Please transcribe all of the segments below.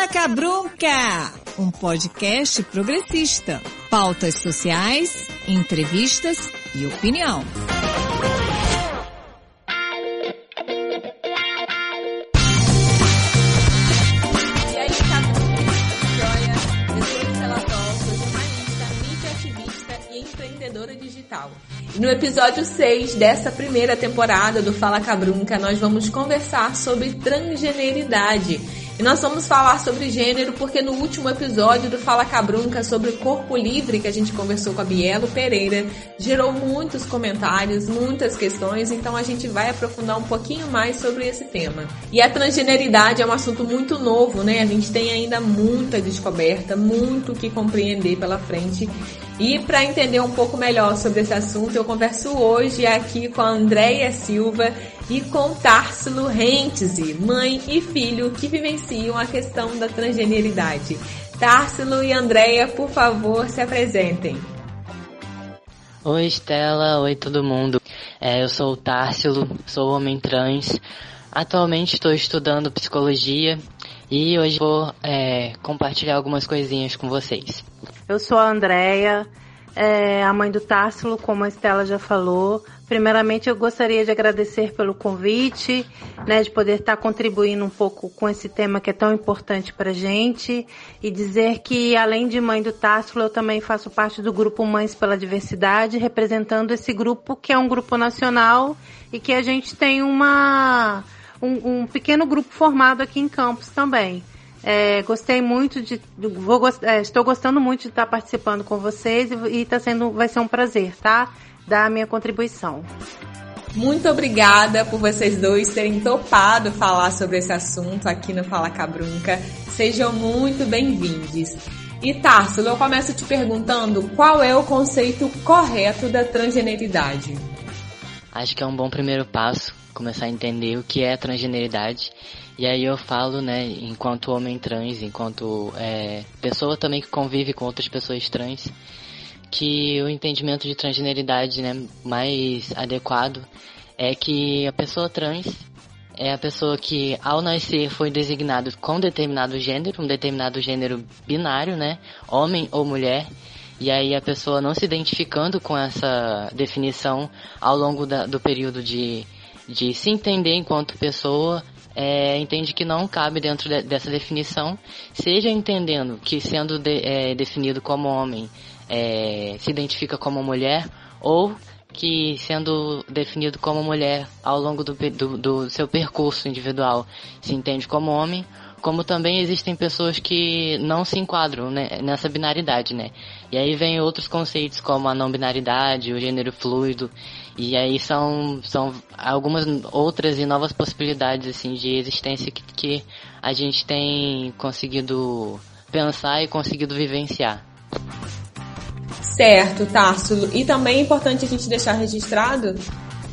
Fala Cabrunca, um podcast progressista. Pautas sociais, entrevistas e opinião. No episódio 6 dessa primeira temporada do Fala Cabrunca, nós vamos conversar sobre transgeneridade. E nós vamos falar sobre gênero porque no último episódio do Fala Cabrunca sobre corpo livre que a gente conversou com a Bielo Pereira, gerou muitos comentários, muitas questões, então a gente vai aprofundar um pouquinho mais sobre esse tema. E a transgeneridade é um assunto muito novo, né? A gente tem ainda muita descoberta, muito o que compreender pela frente. E para entender um pouco melhor sobre esse assunto, eu converso hoje aqui com a Andréia Silva e com Társilo Rentzi, mãe e filho que vivenciam a questão da transgeneridade. Társilo e Andréia, por favor, se apresentem. Oi Estela, oi todo mundo. É, eu sou o Társilo, sou homem trans. Atualmente estou estudando psicologia e hoje vou é, compartilhar algumas coisinhas com vocês. Eu sou a Andrea, é, a mãe do Társilo, como a Estela já falou. Primeiramente, eu gostaria de agradecer pelo convite, né, de poder estar contribuindo um pouco com esse tema que é tão importante para gente e dizer que, além de mãe do Társilo, eu também faço parte do grupo Mães pela Diversidade, representando esse grupo que é um grupo nacional e que a gente tem uma um, um pequeno grupo formado aqui em Campos também. É, gostei muito de, vou, é, estou gostando muito de estar participando com vocês e, e tá sendo, vai ser um prazer, tá? Dar a minha contribuição. Muito obrigada por vocês dois terem topado falar sobre esse assunto aqui no Fala Cabrunca. Sejam muito bem-vindos. E Társilo, eu começo te perguntando qual é o conceito correto da transgeneridade. Acho que é um bom primeiro passo começar a entender o que é transgeneridade. E aí eu falo, né, enquanto homem trans, enquanto é, pessoa também que convive com outras pessoas trans, que o entendimento de transgeneridade né, mais adequado é que a pessoa trans é a pessoa que ao nascer foi designado com determinado gênero, um determinado gênero binário, né, homem ou mulher, e aí a pessoa não se identificando com essa definição ao longo da, do período de, de se entender enquanto pessoa, é, entende que não cabe dentro de, dessa definição, seja entendendo que sendo de, é, definido como homem é, se identifica como mulher, ou que sendo definido como mulher ao longo do, do, do seu percurso individual se entende como homem, como também existem pessoas que não se enquadram né, nessa binaridade, né? E aí vem outros conceitos como a não binaridade, o gênero fluido, e aí são, são algumas outras e novas possibilidades assim de existência que, que a gente tem conseguido pensar e conseguido vivenciar. Certo, Társilo. E também é importante a gente deixar registrado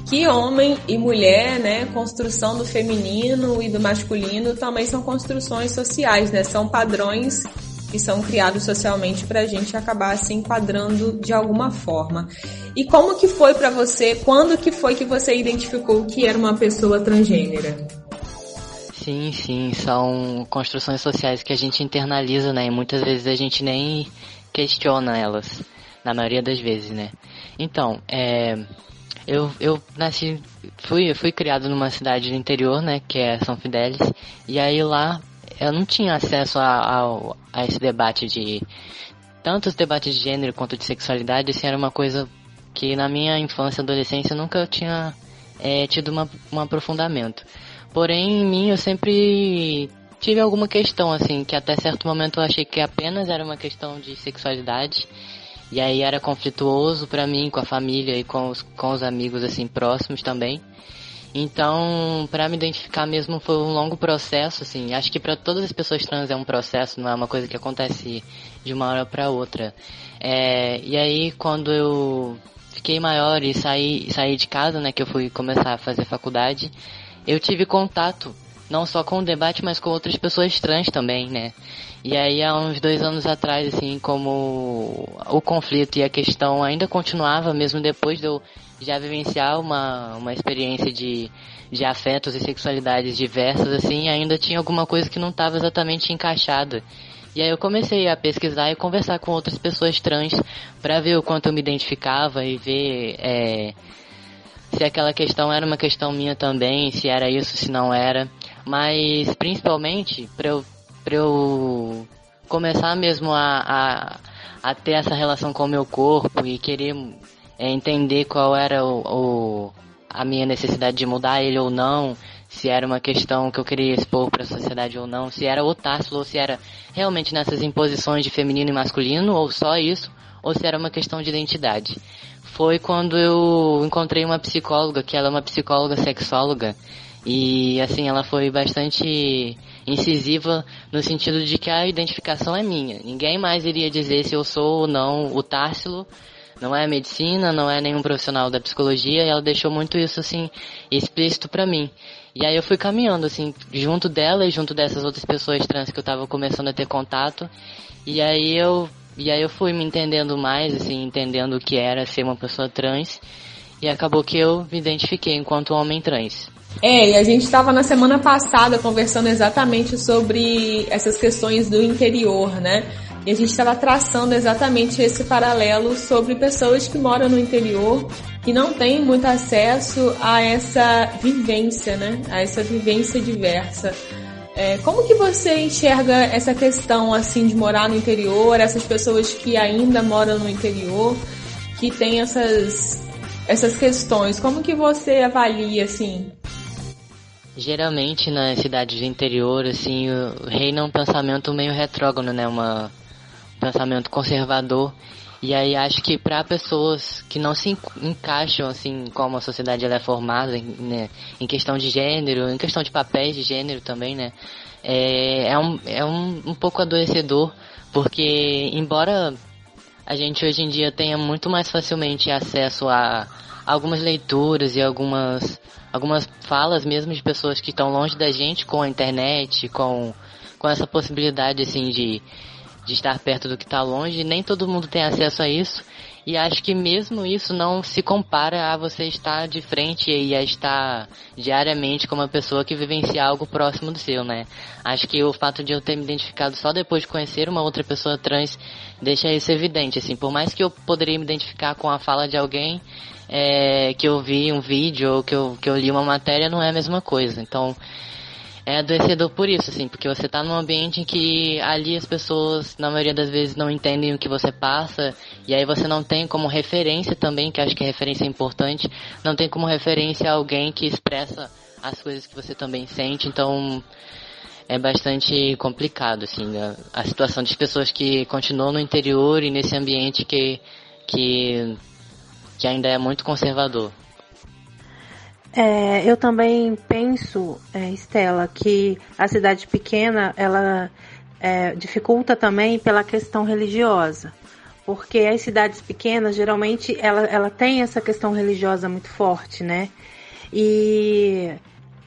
que homem e mulher, né, construção do feminino e do masculino também são construções sociais, né, são padrões que são criados socialmente para a gente acabar se enquadrando de alguma forma. E como que foi para você? Quando que foi que você identificou que era uma pessoa transgênera? Sim, sim, são construções sociais que a gente internaliza, né? E muitas vezes a gente nem questiona elas, na maioria das vezes, né? Então, é, eu, eu nasci, fui, fui criado numa cidade do interior, né, que é São Fidélis, e aí lá eu não tinha acesso a, a, a esse debate de, tanto os debates de gênero quanto de sexualidade, assim, era uma coisa que na minha infância e adolescência eu nunca tinha é, tido uma, um aprofundamento. Porém, em mim eu sempre tive alguma questão, assim, que até certo momento eu achei que apenas era uma questão de sexualidade, e aí era conflituoso para mim, com a família e com os, com os amigos assim próximos também. Então, para me identificar mesmo foi um longo processo, assim. Acho que para todas as pessoas trans é um processo, não é uma coisa que acontece de uma hora para outra. É, e aí, quando eu fiquei maior e saí, saí de casa, né, que eu fui começar a fazer faculdade, eu tive contato não só com o debate, mas com outras pessoas trans também, né? E aí há uns dois anos atrás, assim, como o conflito e a questão ainda continuava, mesmo depois de eu já vivenciar uma, uma experiência de, de afetos e sexualidades diversas, assim, ainda tinha alguma coisa que não estava exatamente encaixada. E aí eu comecei a pesquisar e conversar com outras pessoas trans para ver o quanto eu me identificava e ver é, se aquela questão era uma questão minha também, se era isso, se não era. Mas principalmente para eu, eu começar mesmo a, a, a, ter essa relação com o meu corpo e querer é, entender qual era o, o, a minha necessidade de mudar ele ou não, se era uma questão que eu queria expor para a sociedade ou não, se era o Tássilo ou se era realmente nessas imposições de feminino e masculino ou só isso, ou se era uma questão de identidade. Foi quando eu encontrei uma psicóloga, que ela é uma psicóloga sexóloga, e assim, ela foi bastante incisiva no sentido de que a identificação é minha. Ninguém mais iria dizer se eu sou ou não o Társilo, não é medicina, não é nenhum profissional da psicologia, e ela deixou muito isso assim explícito para mim. E aí eu fui caminhando, assim, junto dela e junto dessas outras pessoas trans que eu tava começando a ter contato. E aí eu, e aí eu fui me entendendo mais, assim, entendendo o que era ser uma pessoa trans. E acabou que eu me identifiquei enquanto homem trans. É, e a gente estava na semana passada conversando exatamente sobre essas questões do interior, né? E a gente estava traçando exatamente esse paralelo sobre pessoas que moram no interior que não têm muito acesso a essa vivência, né? A essa vivência diversa. É, como que você enxerga essa questão assim de morar no interior, essas pessoas que ainda moram no interior, que têm essas essas questões? Como que você avalia assim? Geralmente nas cidades do interior, assim, reina um pensamento meio retrógrado, né? Uma pensamento conservador. E aí acho que para pessoas que não se encaixam assim como a sociedade ela é formada, né, em questão de gênero, em questão de papéis de gênero também, né, é, é, um, é um, um pouco adoecedor, porque embora a gente hoje em dia tenha muito mais facilmente acesso a algumas leituras e algumas, algumas falas mesmo de pessoas que estão longe da gente com a internet, com, com essa possibilidade assim de de estar perto do que está longe, nem todo mundo tem acesso a isso. E acho que mesmo isso não se compara a você estar de frente e a estar diariamente com uma pessoa que vivencia algo próximo do seu, né? Acho que o fato de eu ter me identificado só depois de conhecer uma outra pessoa trans deixa isso evidente, assim. Por mais que eu poderia me identificar com a fala de alguém é, que eu vi um vídeo ou que eu, que eu li uma matéria, não é a mesma coisa. Então, é adoecedor por isso, assim, porque você tá num ambiente em que ali as pessoas, na maioria das vezes, não entendem o que você passa, e aí você não tem como referência também, que acho que a referência é importante, não tem como referência alguém que expressa as coisas que você também sente, então é bastante complicado, assim, a, a situação de pessoas que continuam no interior e nesse ambiente que, que, que ainda é muito conservador. É, eu também penso, é, Estela, que a cidade pequena ela é, dificulta também pela questão religiosa, porque as cidades pequenas geralmente ela, ela tem essa questão religiosa muito forte, né? E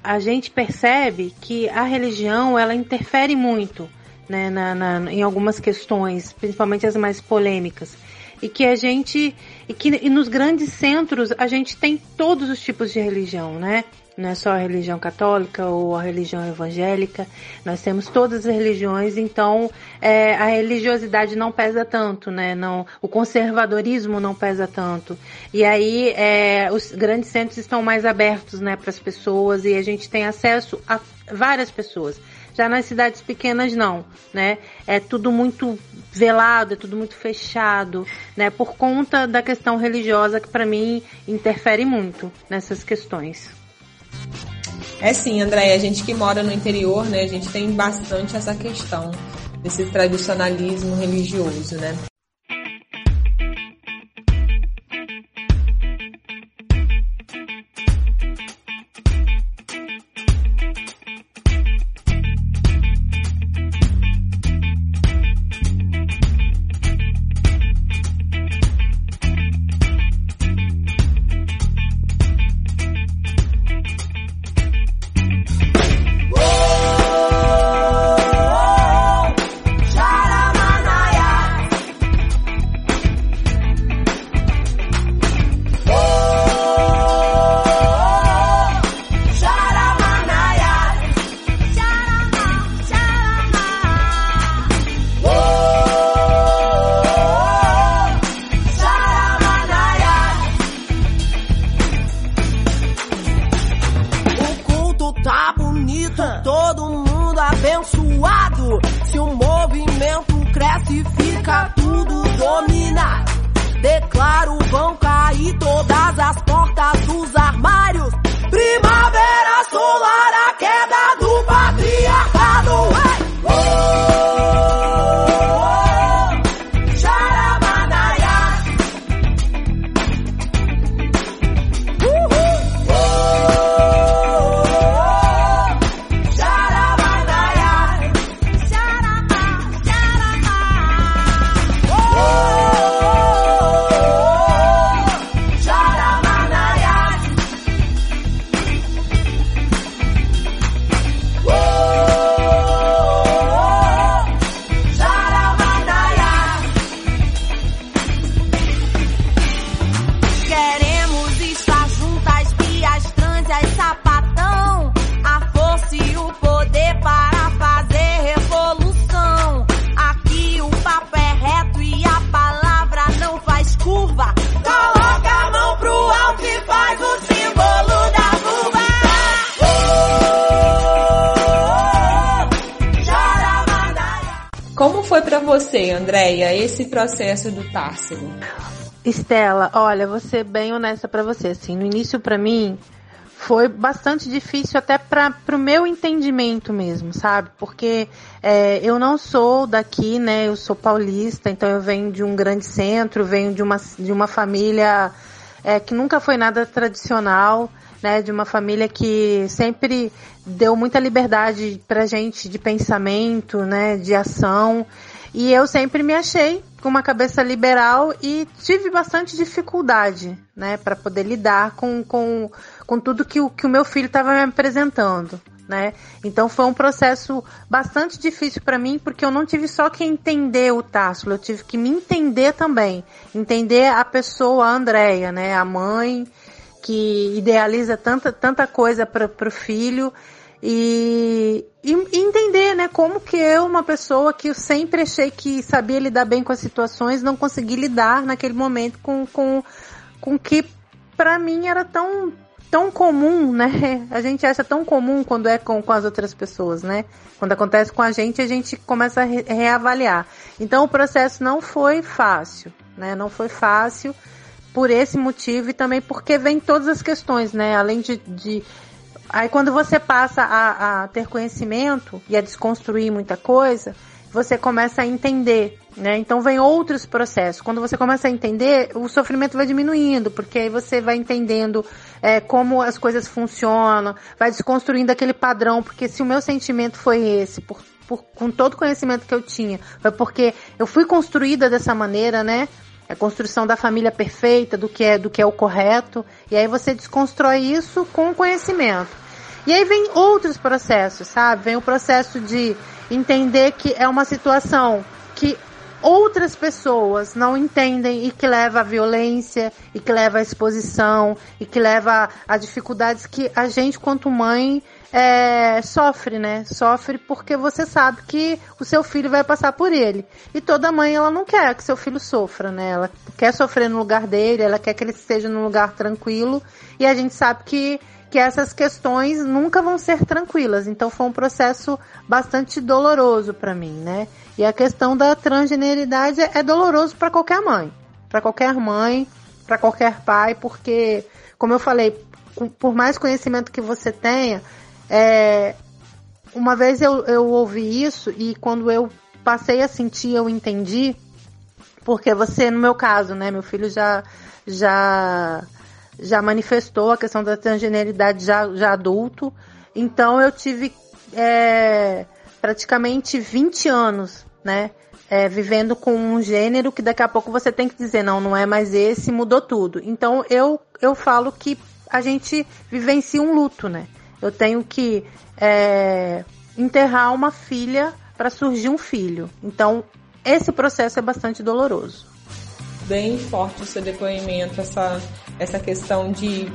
a gente percebe que a religião ela interfere muito né, na, na, em algumas questões, principalmente as mais polêmicas e que a gente e que e nos grandes centros a gente tem todos os tipos de religião, né? Não é só a religião católica ou a religião evangélica, nós temos todas as religiões, então é, a religiosidade não pesa tanto, né? Não, o conservadorismo não pesa tanto. E aí é, os grandes centros estão mais abertos, né, para as pessoas e a gente tem acesso a várias pessoas. Já nas cidades pequenas não, né? É tudo muito velado, é tudo muito fechado, né? Por conta da questão religiosa que para mim interfere muito nessas questões. É sim, André, a gente que mora no interior, né, a gente tem bastante essa questão desse tradicionalismo religioso, né? Se o movimento cresce, fica tudo dominado. Declaro, vão cair todas as portas dos armários. Primavera solar, você, Andréia, esse processo do Társilo? Estela, olha, vou ser bem honesta para você. Assim, no início, para mim, foi bastante difícil até para o meu entendimento mesmo, sabe? Porque é, eu não sou daqui, né? Eu sou paulista, então eu venho de um grande centro, venho de uma, de uma família é, que nunca foi nada tradicional, né? De uma família que sempre deu muita liberdade pra gente de pensamento, né? De ação. E eu sempre me achei com uma cabeça liberal e tive bastante dificuldade, né, para poder lidar com, com, com tudo que o, que o meu filho estava me apresentando. Né? Então foi um processo bastante difícil para mim, porque eu não tive só que entender o Tássilo, eu tive que me entender também, entender a pessoa, a Andrea, né, a mãe que idealiza tanta tanta coisa para o filho e, e, entender, né, como que eu, uma pessoa que eu sempre achei que sabia lidar bem com as situações, não consegui lidar naquele momento com com com que para mim era tão tão comum, né? A gente acha tão comum quando é com, com as outras pessoas, né? Quando acontece com a gente, a gente começa a re reavaliar. Então o processo não foi fácil, né? Não foi fácil por esse motivo e também porque vem todas as questões, né? Além de, de Aí quando você passa a, a ter conhecimento e a desconstruir muita coisa, você começa a entender, né? Então vem outros processos. Quando você começa a entender, o sofrimento vai diminuindo, porque aí você vai entendendo é, como as coisas funcionam, vai desconstruindo aquele padrão, porque se o meu sentimento foi esse, por, por, com todo o conhecimento que eu tinha, foi porque eu fui construída dessa maneira, né? a construção da família perfeita, do que é do que é o correto, e aí você desconstrói isso com conhecimento. E aí vem outros processos, sabe? Vem o processo de entender que é uma situação que outras pessoas não entendem e que leva à violência, e que leva à exposição, e que leva a dificuldades que a gente, quanto mãe, é, sofre, né? Sofre porque você sabe que o seu filho vai passar por ele. E toda mãe, ela não quer que seu filho sofra, né? Ela quer sofrer no lugar dele, ela quer que ele esteja num lugar tranquilo. E a gente sabe que que essas questões nunca vão ser tranquilas. Então foi um processo bastante doloroso para mim, né? E a questão da transgeneridade é doloroso para qualquer mãe, para qualquer mãe, para qualquer pai, porque, como eu falei, por mais conhecimento que você tenha, é, uma vez eu, eu ouvi isso e quando eu passei a sentir, eu entendi, porque você, no meu caso, né, meu filho já já já manifestou a questão da transgeneridade já, já adulto. Então eu tive é, praticamente 20 anos, né? É, vivendo com um gênero que daqui a pouco você tem que dizer, não, não é mais esse, mudou tudo. Então eu, eu falo que a gente vivencia um luto, né? Eu tenho que é, enterrar uma filha para surgir um filho. Então esse processo é bastante doloroso bem forte o seu depoimento, essa, essa questão de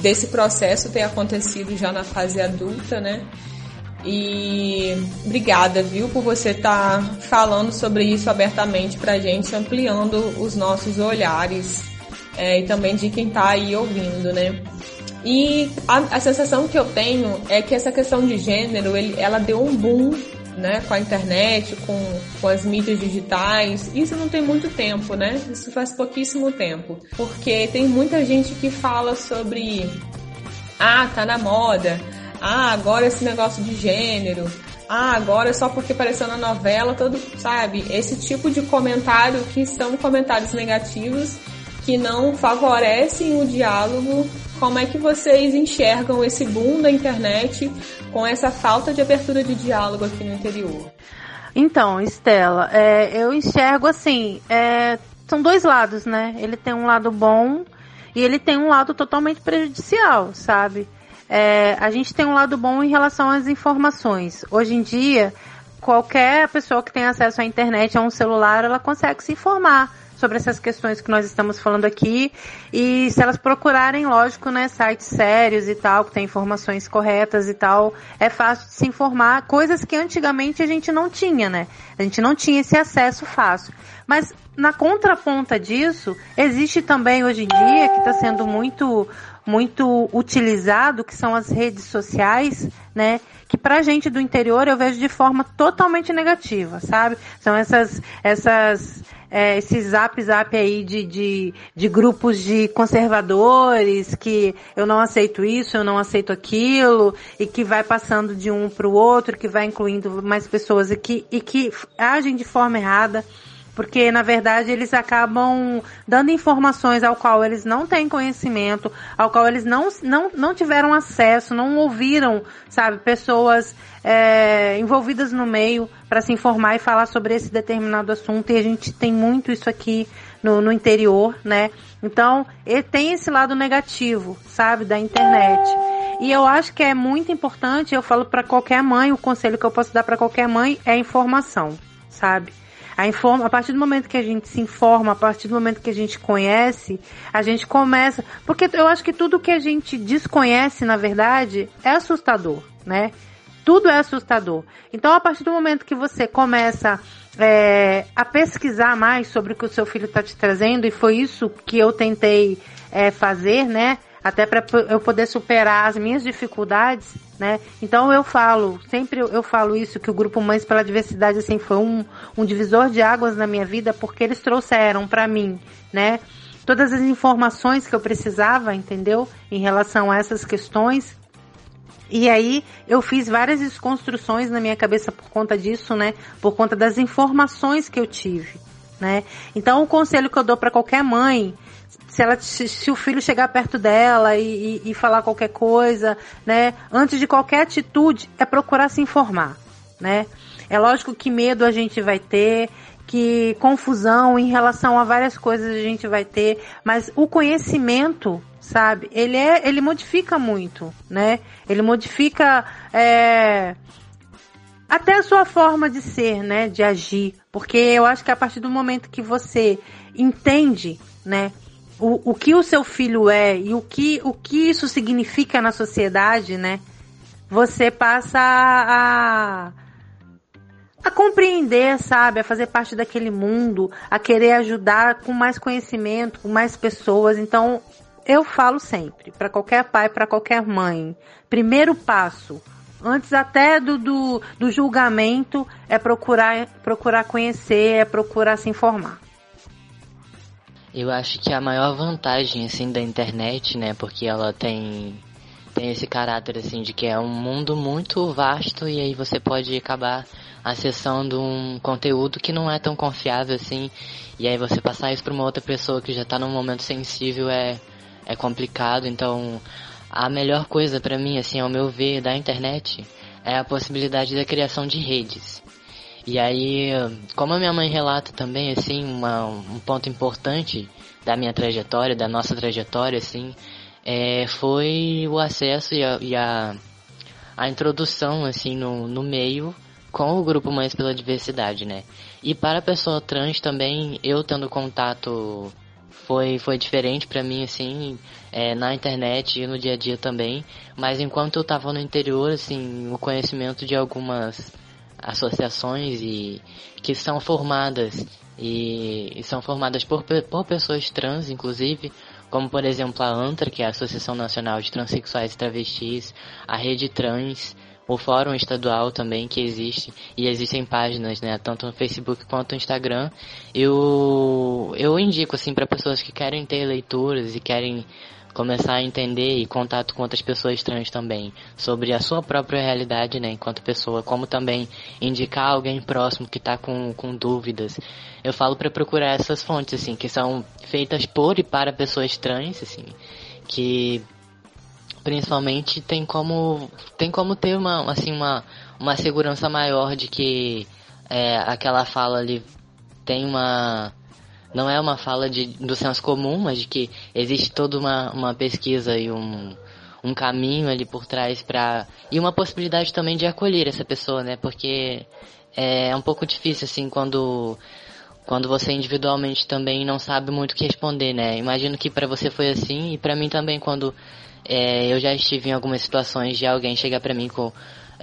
desse processo ter acontecido já na fase adulta, né? E obrigada, viu, por você estar tá falando sobre isso abertamente pra gente, ampliando os nossos olhares é, e também de quem tá aí ouvindo, né? E a, a, sensação que eu tenho é que essa questão de gênero, ele, ela deu um boom né, com a internet, com, com as mídias digitais. Isso não tem muito tempo, né? Isso faz pouquíssimo tempo. Porque tem muita gente que fala sobre ah, tá na moda. Ah, agora esse negócio de gênero. Ah, agora só porque apareceu na novela, todo, sabe? Esse tipo de comentário que são comentários negativos que não favorecem o diálogo. Como é que vocês enxergam esse boom da internet com essa falta de abertura de diálogo aqui no interior? Então, Estela, é, eu enxergo assim, é, são dois lados, né? Ele tem um lado bom e ele tem um lado totalmente prejudicial, sabe? É, a gente tem um lado bom em relação às informações. Hoje em dia, qualquer pessoa que tem acesso à internet, a um celular, ela consegue se informar sobre essas questões que nós estamos falando aqui. E se elas procurarem, lógico, né, sites sérios e tal, que tem informações corretas e tal, é fácil de se informar, coisas que antigamente a gente não tinha, né? A gente não tinha esse acesso fácil. Mas na contraponta disso, existe também hoje em dia, que está sendo muito muito utilizado, que são as redes sociais, né? Que pra gente do interior eu vejo de forma totalmente negativa, sabe? São essas, essas, é, esse zap zap aí de, de, de grupos de conservadores que eu não aceito isso, eu não aceito aquilo, e que vai passando de um para o outro, que vai incluindo mais pessoas e que, e que agem de forma errada porque na verdade eles acabam dando informações ao qual eles não têm conhecimento, ao qual eles não, não, não tiveram acesso, não ouviram, sabe, pessoas é, envolvidas no meio para se informar e falar sobre esse determinado assunto e a gente tem muito isso aqui no, no interior, né? Então, tem esse lado negativo, sabe, da internet. E eu acho que é muito importante, eu falo para qualquer mãe, o conselho que eu posso dar para qualquer mãe é informação, sabe? A, informa, a partir do momento que a gente se informa, a partir do momento que a gente conhece, a gente começa. Porque eu acho que tudo que a gente desconhece, na verdade, é assustador, né? Tudo é assustador. Então, a partir do momento que você começa é, a pesquisar mais sobre o que o seu filho está te trazendo, e foi isso que eu tentei é, fazer, né? Até para eu poder superar as minhas dificuldades, né? Então eu falo, sempre eu falo isso, que o Grupo Mães pela Diversidade, assim, foi um, um divisor de águas na minha vida, porque eles trouxeram para mim, né? Todas as informações que eu precisava, entendeu? Em relação a essas questões. E aí eu fiz várias desconstruções na minha cabeça por conta disso, né? Por conta das informações que eu tive, né? Então o conselho que eu dou para qualquer mãe se ela se, o filho chegar perto dela e, e, e, falar qualquer coisa, né? Antes de qualquer atitude, é procurar se informar, né? É lógico que medo a gente vai ter, que confusão em relação a várias coisas a gente vai ter, mas o conhecimento, sabe? Ele é, ele modifica muito, né? Ele modifica é, até a sua forma de ser, né? De agir, porque eu acho que a partir do momento que você entende, né? O, o que o seu filho é e o que, o que isso significa na sociedade, né? Você passa a, a compreender, sabe? A fazer parte daquele mundo, a querer ajudar com mais conhecimento, com mais pessoas. Então, eu falo sempre, para qualquer pai, para qualquer mãe, primeiro passo, antes até do, do, do julgamento, é procurar, procurar conhecer, é procurar se informar. Eu acho que a maior vantagem assim da internet, né, porque ela tem tem esse caráter assim de que é um mundo muito vasto e aí você pode acabar acessando um conteúdo que não é tão confiável assim e aí você passar isso para uma outra pessoa que já está num momento sensível é é complicado. Então, a melhor coisa para mim assim, ao meu ver, da internet é a possibilidade da criação de redes. E aí, como a minha mãe relata também, assim, uma, um ponto importante da minha trajetória, da nossa trajetória, assim, é, foi o acesso e a, e a, a introdução, assim, no, no meio com o grupo Mães pela Diversidade, né? E para a pessoa trans também, eu tendo contato foi, foi diferente para mim, assim, é, na internet e no dia a dia também. Mas enquanto eu tava no interior, assim, o conhecimento de algumas associações e que são formadas e, e são formadas por, por pessoas trans, inclusive, como por exemplo a ANTRA, que é a Associação Nacional de Transsexuais e Travestis, a Rede Trans, o Fórum Estadual também que existe, e existem páginas, né, tanto no Facebook quanto no Instagram. Eu, eu indico, assim, para pessoas que querem ter leituras e querem começar a entender e contato com outras pessoas trans também, sobre a sua própria realidade, né, enquanto pessoa, como também indicar alguém próximo que está com, com dúvidas. Eu falo para procurar essas fontes, assim, que são feitas por e para pessoas trans, assim, que principalmente tem como tem como ter uma assim uma uma segurança maior de que é, aquela fala ali tem uma não é uma fala de, do senso comum, mas de que existe toda uma, uma pesquisa e um, um caminho ali por trás para e uma possibilidade também de acolher essa pessoa, né? Porque é um pouco difícil assim quando quando você individualmente também não sabe muito o que responder, né? Imagino que para você foi assim e para mim também quando é, eu já estive em algumas situações de alguém chegar para mim com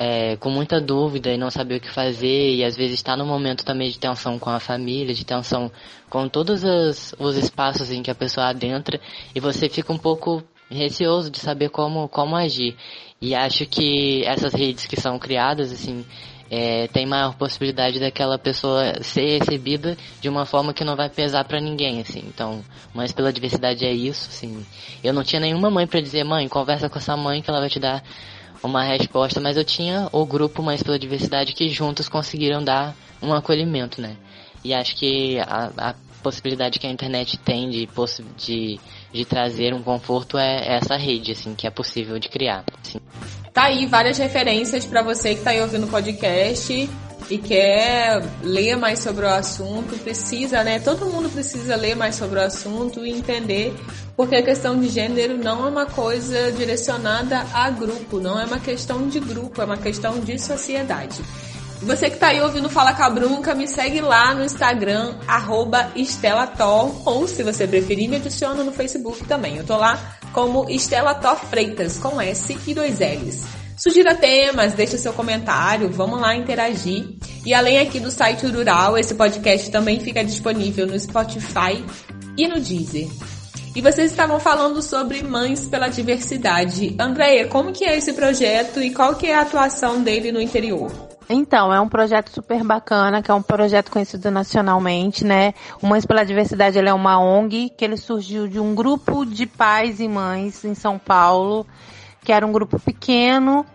é, com muita dúvida e não saber o que fazer e às vezes está no momento também de tensão com a família, de tensão com todos os, os espaços em que a pessoa adentra e você fica um pouco receoso de saber como, como agir. E acho que essas redes que são criadas, assim, é, tem maior possibilidade daquela pessoa ser recebida de uma forma que não vai pesar para ninguém, assim. Então, Mães pela Diversidade é isso, assim. Eu não tinha nenhuma mãe para dizer, mãe, conversa com essa mãe que ela vai te dar uma resposta, mas eu tinha o grupo Mais pela Diversidade que juntos conseguiram dar um acolhimento, né? E acho que a, a possibilidade que a internet tem de, de, de trazer um conforto é essa rede, assim, que é possível de criar. Assim. Tá aí várias referências para você que tá aí ouvindo o podcast e quer ler mais sobre o assunto, precisa, né? Todo mundo precisa ler mais sobre o assunto e entender porque a questão de gênero não é uma coisa direcionada a grupo, não é uma questão de grupo, é uma questão de sociedade. Você que tá aí ouvindo Fala Cabrunca, me segue lá no Instagram, arroba Estelator, ou se você preferir, me adiciona no Facebook também. Eu tô lá como Estelator Freitas, com S e dois L's. Sugira temas, deixa seu comentário, vamos lá interagir. E além aqui do site Rural, esse podcast também fica disponível no Spotify e no Deezer. E vocês estavam falando sobre Mães pela Diversidade. Andréia, como que é esse projeto e qual que é a atuação dele no interior? Então, é um projeto super bacana, que é um projeto conhecido nacionalmente, né? O Mães pela Diversidade é uma ONG que ele surgiu de um grupo de pais e mães em São Paulo que era um grupo pequeno,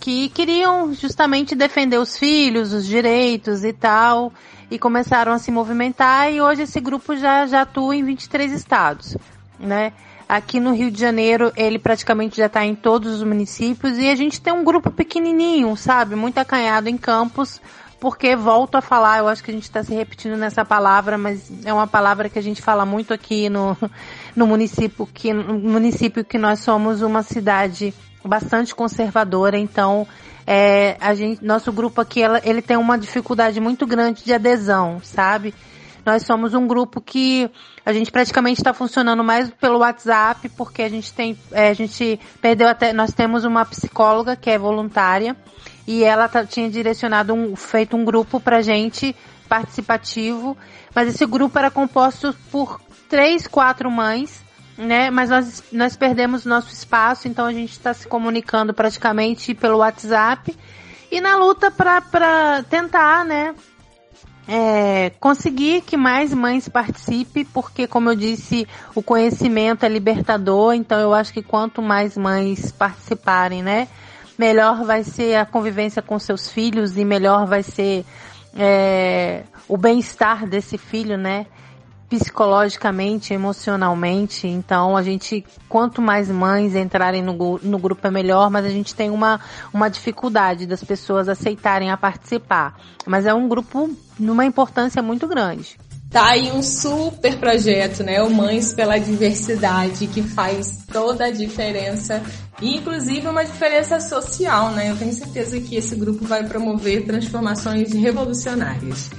que queriam justamente defender os filhos, os direitos e tal, e começaram a se movimentar e hoje esse grupo já, já atua em 23 estados, né? Aqui no Rio de Janeiro, ele praticamente já está em todos os municípios e a gente tem um grupo pequenininho, sabe? Muito acanhado em campos, porque volto a falar, eu acho que a gente está se repetindo nessa palavra, mas é uma palavra que a gente fala muito aqui no, no município que, no município que nós somos uma cidade bastante conservadora, então é, a gente, nosso grupo aqui ela, ele tem uma dificuldade muito grande de adesão, sabe? Nós somos um grupo que a gente praticamente está funcionando mais pelo WhatsApp, porque a gente tem, é, a gente perdeu até, nós temos uma psicóloga que é voluntária e ela tá, tinha direcionado um, feito um grupo pra gente participativo, mas esse grupo era composto por três, quatro mães, né? Mas nós, nós perdemos nosso espaço, então a gente está se comunicando praticamente pelo WhatsApp e na luta para tentar, né? É, conseguir que mais mães participem, porque como eu disse, o conhecimento é libertador, então eu acho que quanto mais mães participarem, né? Melhor vai ser a convivência com seus filhos e melhor vai ser é, o bem-estar desse filho, né? Psicologicamente, emocionalmente. Então, a gente, quanto mais mães entrarem no, no grupo é melhor, mas a gente tem uma, uma dificuldade das pessoas aceitarem a participar. Mas é um grupo numa importância muito grande. Tá aí um super projeto, né? O Mães pela Diversidade, que faz toda a diferença, inclusive uma diferença social, né? Eu tenho certeza que esse grupo vai promover transformações revolucionárias.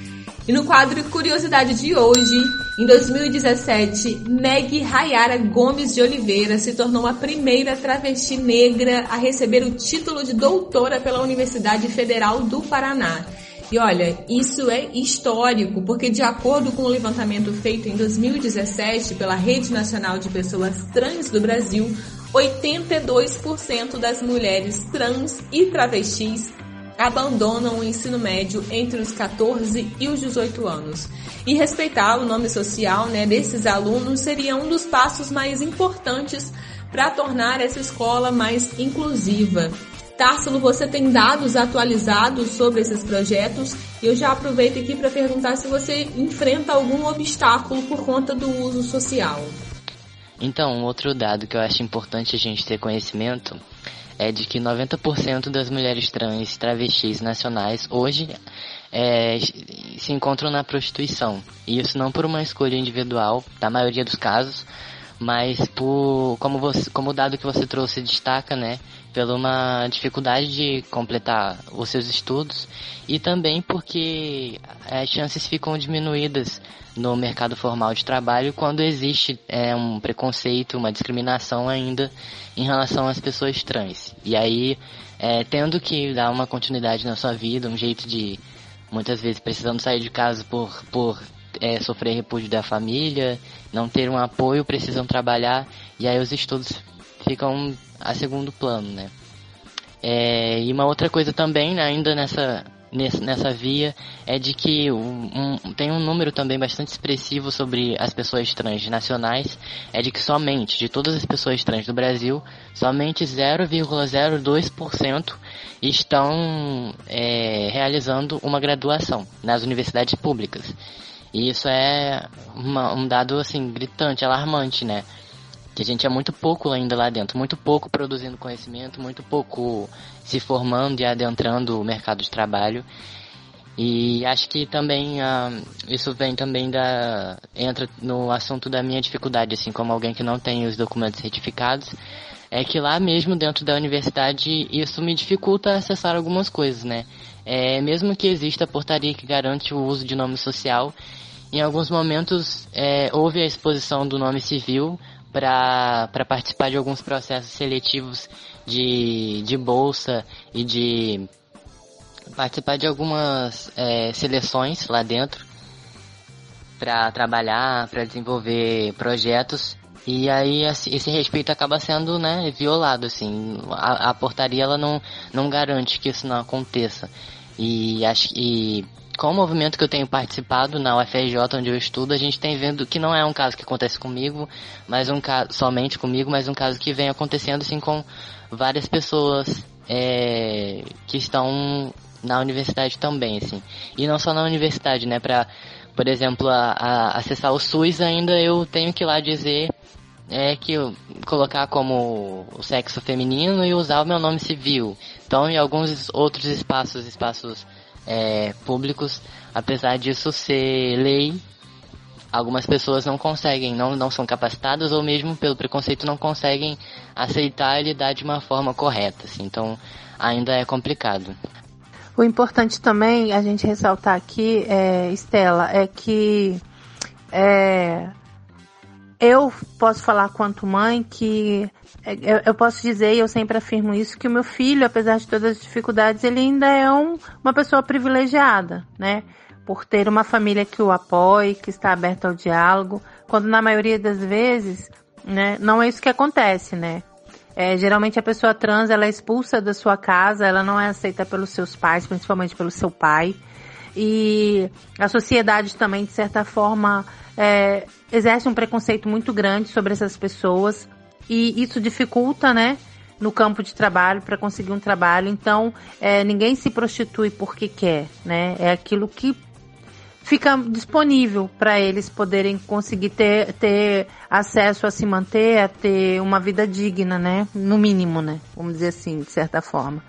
E no quadro Curiosidade de hoje, em 2017, Meg Rayara Gomes de Oliveira se tornou a primeira travesti negra a receber o título de doutora pela Universidade Federal do Paraná. E olha, isso é histórico, porque de acordo com o levantamento feito em 2017 pela Rede Nacional de Pessoas Trans do Brasil, 82% das mulheres trans e travestis abandonam o ensino médio entre os 14 e os 18 anos. E respeitar o nome social né, desses alunos seria um dos passos mais importantes para tornar essa escola mais inclusiva. Társilo, você tem dados atualizados sobre esses projetos? Eu já aproveito aqui para perguntar se você enfrenta algum obstáculo por conta do uso social. Então, outro dado que eu acho importante a gente ter conhecimento é de que 90% das mulheres trans travestis nacionais hoje é, se encontram na prostituição. E isso não por uma escolha individual, na maioria dos casos, mas por como você, como o dado que você trouxe destaca, né, pela uma dificuldade de completar os seus estudos e também porque as chances ficam diminuídas no mercado formal de trabalho quando existe é, um preconceito, uma discriminação ainda em relação às pessoas trans. E aí, é, tendo que dar uma continuidade na sua vida, um jeito de muitas vezes precisando sair de casa por, por é, sofrer repúdio da família, não ter um apoio, precisam trabalhar e aí os estudos ficam a segundo plano, né? É, e uma outra coisa também, né, ainda nessa, nessa via, é de que um, um, tem um número também bastante expressivo sobre as pessoas trans nacionais, é de que somente, de todas as pessoas trans do Brasil, somente 0,02% estão é, realizando uma graduação nas universidades públicas. E isso é uma, um dado assim gritante, alarmante, né? Que a gente é muito pouco ainda lá dentro, muito pouco produzindo conhecimento, muito pouco se formando e adentrando o mercado de trabalho. E acho que também uh, isso vem também da entra no assunto da minha dificuldade, assim como alguém que não tem os documentos certificados, é que lá mesmo dentro da universidade isso me dificulta acessar algumas coisas, né? É, mesmo que exista a portaria que garante o uso de nome social, em alguns momentos é, houve a exposição do nome civil para participar de alguns processos seletivos de, de bolsa e de participar de algumas é, seleções lá dentro para trabalhar, para desenvolver projetos. E aí esse respeito acaba sendo né, violado assim. A, a portaria ela não, não garante que isso não aconteça. E acho e com o movimento que eu tenho participado na UFRJ, onde eu estudo, a gente tem vendo que não é um caso que acontece comigo, mas um caso somente comigo, mas um caso que vem acontecendo assim com várias pessoas é, que estão na universidade também, assim. E não só na universidade, né? Para, por exemplo, a, a acessar o SUS ainda eu tenho que ir lá dizer é que colocar como o sexo feminino e usar o meu nome civil. Então, em alguns outros espaços, espaços é, públicos, apesar disso ser lei, algumas pessoas não conseguem, não, não são capacitadas ou mesmo pelo preconceito não conseguem aceitar e lidar de uma forma correta. Assim, então, ainda é complicado. O importante também a gente ressaltar aqui, é, Estela, é que é, eu posso falar quanto mãe que é, eu, eu, posso dizer, e eu sempre afirmo isso, que o meu filho, apesar de todas as dificuldades, ele ainda é um, uma pessoa privilegiada, né? Por ter uma família que o apoie, que está aberta ao diálogo, quando na maioria das vezes, né, não é isso que acontece, né? É, geralmente a pessoa trans, ela é expulsa da sua casa, ela não é aceita pelos seus pais, principalmente pelo seu pai. E a sociedade também, de certa forma, é, exerce um preconceito muito grande sobre essas pessoas e isso dificulta, né? No campo de trabalho para conseguir um trabalho. Então, é, ninguém se prostitui porque quer, né? É aquilo que fica disponível para eles poderem conseguir ter, ter acesso a se manter, a ter uma vida digna, né? No mínimo, né? Vamos dizer assim, de certa forma.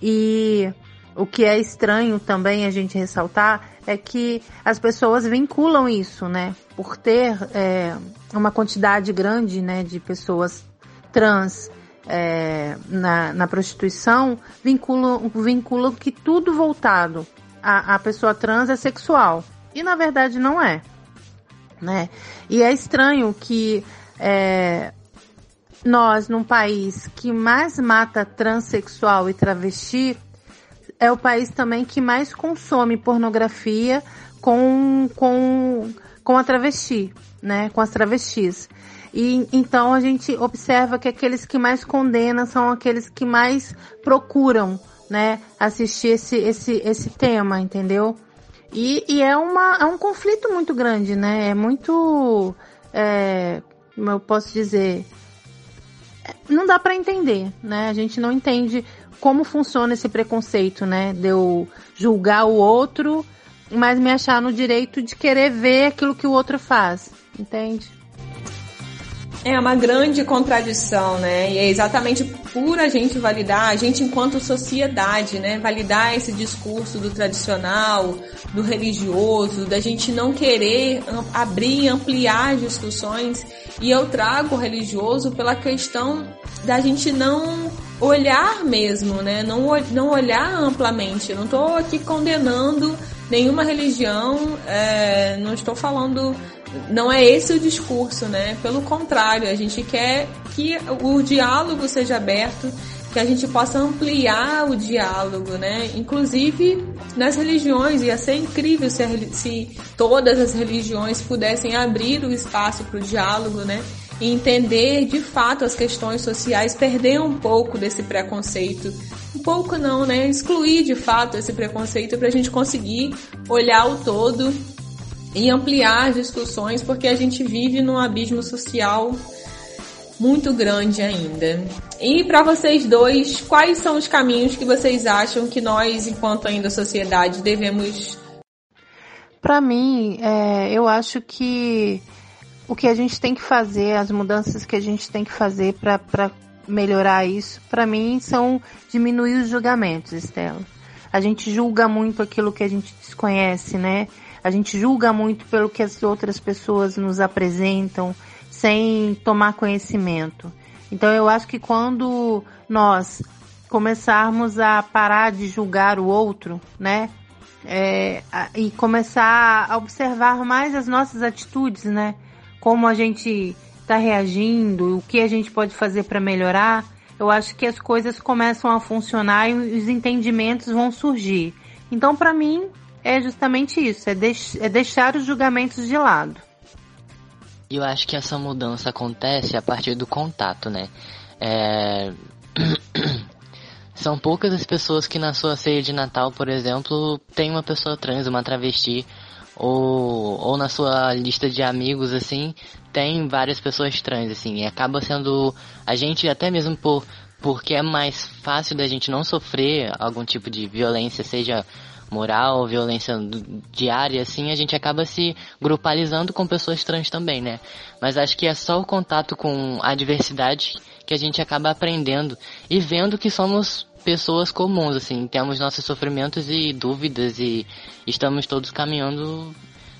E o que é estranho também a gente ressaltar é que as pessoas vinculam isso, né? Por ter é, uma quantidade grande, né, de pessoas trans é, na, na prostituição, vinculam, vinculam que tudo voltado à, à pessoa trans é sexual. E na verdade não é, né? E é estranho que é, nós, num país que mais mata transexual e travesti, é o país também que mais consome pornografia com, com, com a travesti, né? Com as travestis. E então a gente observa que aqueles que mais condenam são aqueles que mais procuram, né, assistir esse, esse, esse tema, entendeu? E, e é, uma, é um conflito muito grande, né? É muito, é, como eu posso dizer, não dá para entender, né? A gente não entende como funciona esse preconceito, né? De eu julgar o outro, mas me achar no direito de querer ver aquilo que o outro faz, entende? É uma grande contradição, né? E é exatamente por a gente validar, a gente enquanto sociedade, né? Validar esse discurso do tradicional, do religioso, da gente não querer abrir e ampliar discussões. E eu trago o religioso pela questão da gente não olhar mesmo, né? Não, não olhar amplamente. Eu não estou aqui condenando nenhuma religião, é, não estou falando não é esse o discurso, né? Pelo contrário, a gente quer que o diálogo seja aberto, que a gente possa ampliar o diálogo, né? Inclusive nas religiões, ia ser incrível se, a, se todas as religiões pudessem abrir o espaço para o diálogo, né? E entender de fato as questões sociais, perder um pouco desse preconceito. Um pouco não, né? Excluir de fato esse preconceito para a gente conseguir olhar o todo e ampliar as discussões, porque a gente vive num abismo social muito grande ainda. E para vocês dois, quais são os caminhos que vocês acham que nós, enquanto ainda sociedade, devemos? Para mim, é, eu acho que o que a gente tem que fazer, as mudanças que a gente tem que fazer para melhorar isso, para mim, são diminuir os julgamentos, Estela. A gente julga muito aquilo que a gente desconhece, né? A gente julga muito pelo que as outras pessoas nos apresentam sem tomar conhecimento. Então eu acho que quando nós começarmos a parar de julgar o outro, né? É, e começar a observar mais as nossas atitudes, né? Como a gente está reagindo, o que a gente pode fazer para melhorar, eu acho que as coisas começam a funcionar e os entendimentos vão surgir. Então, para mim, é justamente isso, é, deix é deixar os julgamentos de lado. Eu acho que essa mudança acontece a partir do contato, né? É... São poucas as pessoas que na sua ceia de Natal, por exemplo, tem uma pessoa trans, uma travesti, ou, ou na sua lista de amigos, assim, tem várias pessoas trans, assim, e acaba sendo a gente, até mesmo por porque é mais fácil da gente não sofrer algum tipo de violência, seja moral, violência diária, assim, a gente acaba se grupalizando com pessoas trans também, né? Mas acho que é só o contato com a diversidade que a gente acaba aprendendo e vendo que somos pessoas comuns, assim, temos nossos sofrimentos e dúvidas e estamos todos caminhando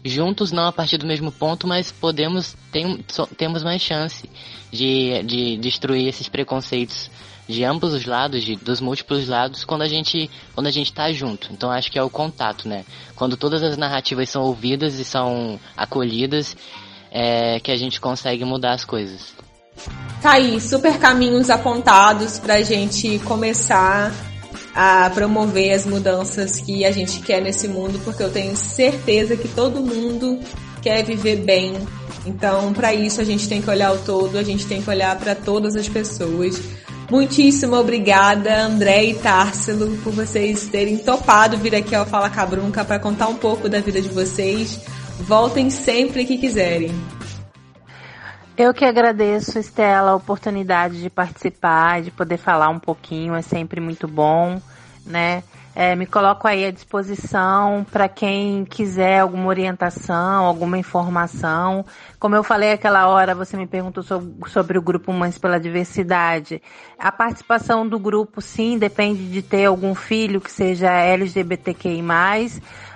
juntos, não a partir do mesmo ponto, mas podemos, tem, so, temos mais chance de, de destruir esses preconceitos de ambos os lados, de, dos múltiplos lados, quando a gente quando a gente está junto. Então acho que é o contato, né? Quando todas as narrativas são ouvidas e são acolhidas, é que a gente consegue mudar as coisas. Tá aí, super caminhos apontados para a gente começar a promover as mudanças que a gente quer nesse mundo, porque eu tenho certeza que todo mundo quer viver bem. Então, para isso a gente tem que olhar o todo, a gente tem que olhar para todas as pessoas. Muitíssimo obrigada, André e Társilo, por vocês terem topado vir aqui ao Fala Cabrunca para contar um pouco da vida de vocês. Voltem sempre que quiserem. Eu que agradeço, Estela, a oportunidade de participar, de poder falar um pouquinho, é sempre muito bom, né? É, me coloco aí à disposição para quem quiser alguma orientação, alguma informação. Como eu falei aquela hora, você me perguntou sobre, sobre, o grupo Mães pela Diversidade. A participação do grupo, sim, depende de ter algum filho que seja LGBTQI+,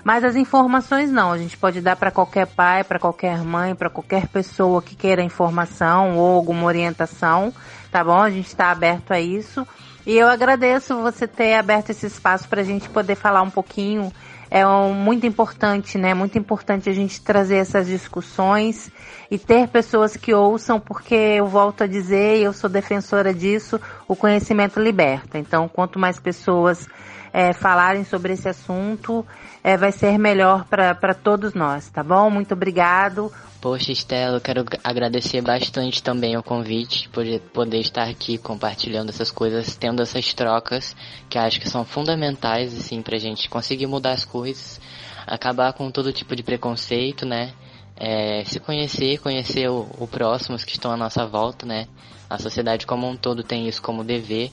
mas as informações não. A gente pode dar para qualquer pai, para qualquer mãe, para qualquer pessoa que queira informação ou alguma orientação, tá bom? A gente está aberto a isso. E eu agradeço você ter aberto esse espaço para a gente poder falar um pouquinho. É um, muito importante, né? Muito importante a gente trazer essas discussões e ter pessoas que ouçam, porque eu volto a dizer, eu sou defensora disso, o conhecimento liberta. Então, quanto mais pessoas é, falarem sobre esse assunto, é, vai ser melhor para todos nós, tá bom? Muito obrigado. Poxa, Estela, eu quero agradecer bastante também o convite por poder estar aqui compartilhando essas coisas, tendo essas trocas que acho que são fundamentais, assim, pra gente conseguir mudar as coisas, acabar com todo tipo de preconceito, né? É, se conhecer, conhecer o, o próximo, os que estão à nossa volta, né? A sociedade como um todo tem isso como dever.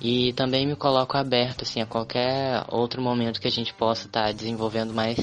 E também me coloco aberto, assim, a qualquer outro momento que a gente possa estar tá desenvolvendo mais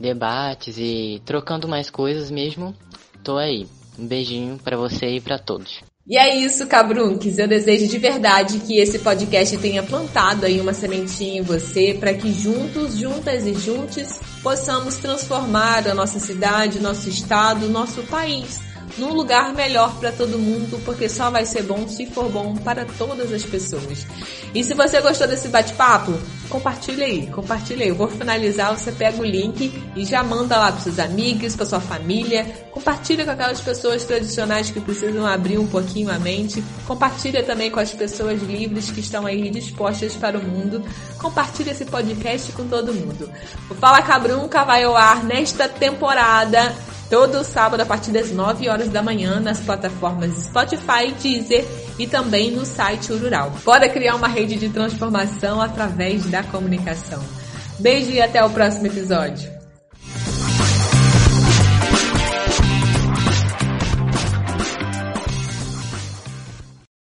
debates e trocando mais coisas mesmo. Tô aí. Um beijinho para você e para todos. E é isso, Cabrunques. Eu desejo de verdade que esse podcast tenha plantado aí uma sementinha em você para que juntos, juntas e juntos possamos transformar a nossa cidade, nosso estado, nosso país num lugar melhor para todo mundo, porque só vai ser bom se for bom para todas as pessoas. E se você gostou desse bate-papo, compartilha aí, compartilha aí. Eu vou finalizar, você pega o link e já manda lá para seus amigos, para sua família. Compartilha com aquelas pessoas tradicionais que precisam abrir um pouquinho a mente. Compartilha também com as pessoas livres que estão aí dispostas para o mundo. Compartilha esse podcast com todo mundo. O Fala Cabrunca vai ao ar nesta temporada todo sábado a partir das 9 horas da manhã nas plataformas Spotify, Deezer e também no site Urural. Bora criar uma rede de transformação através da comunicação. Beijo e até o próximo episódio.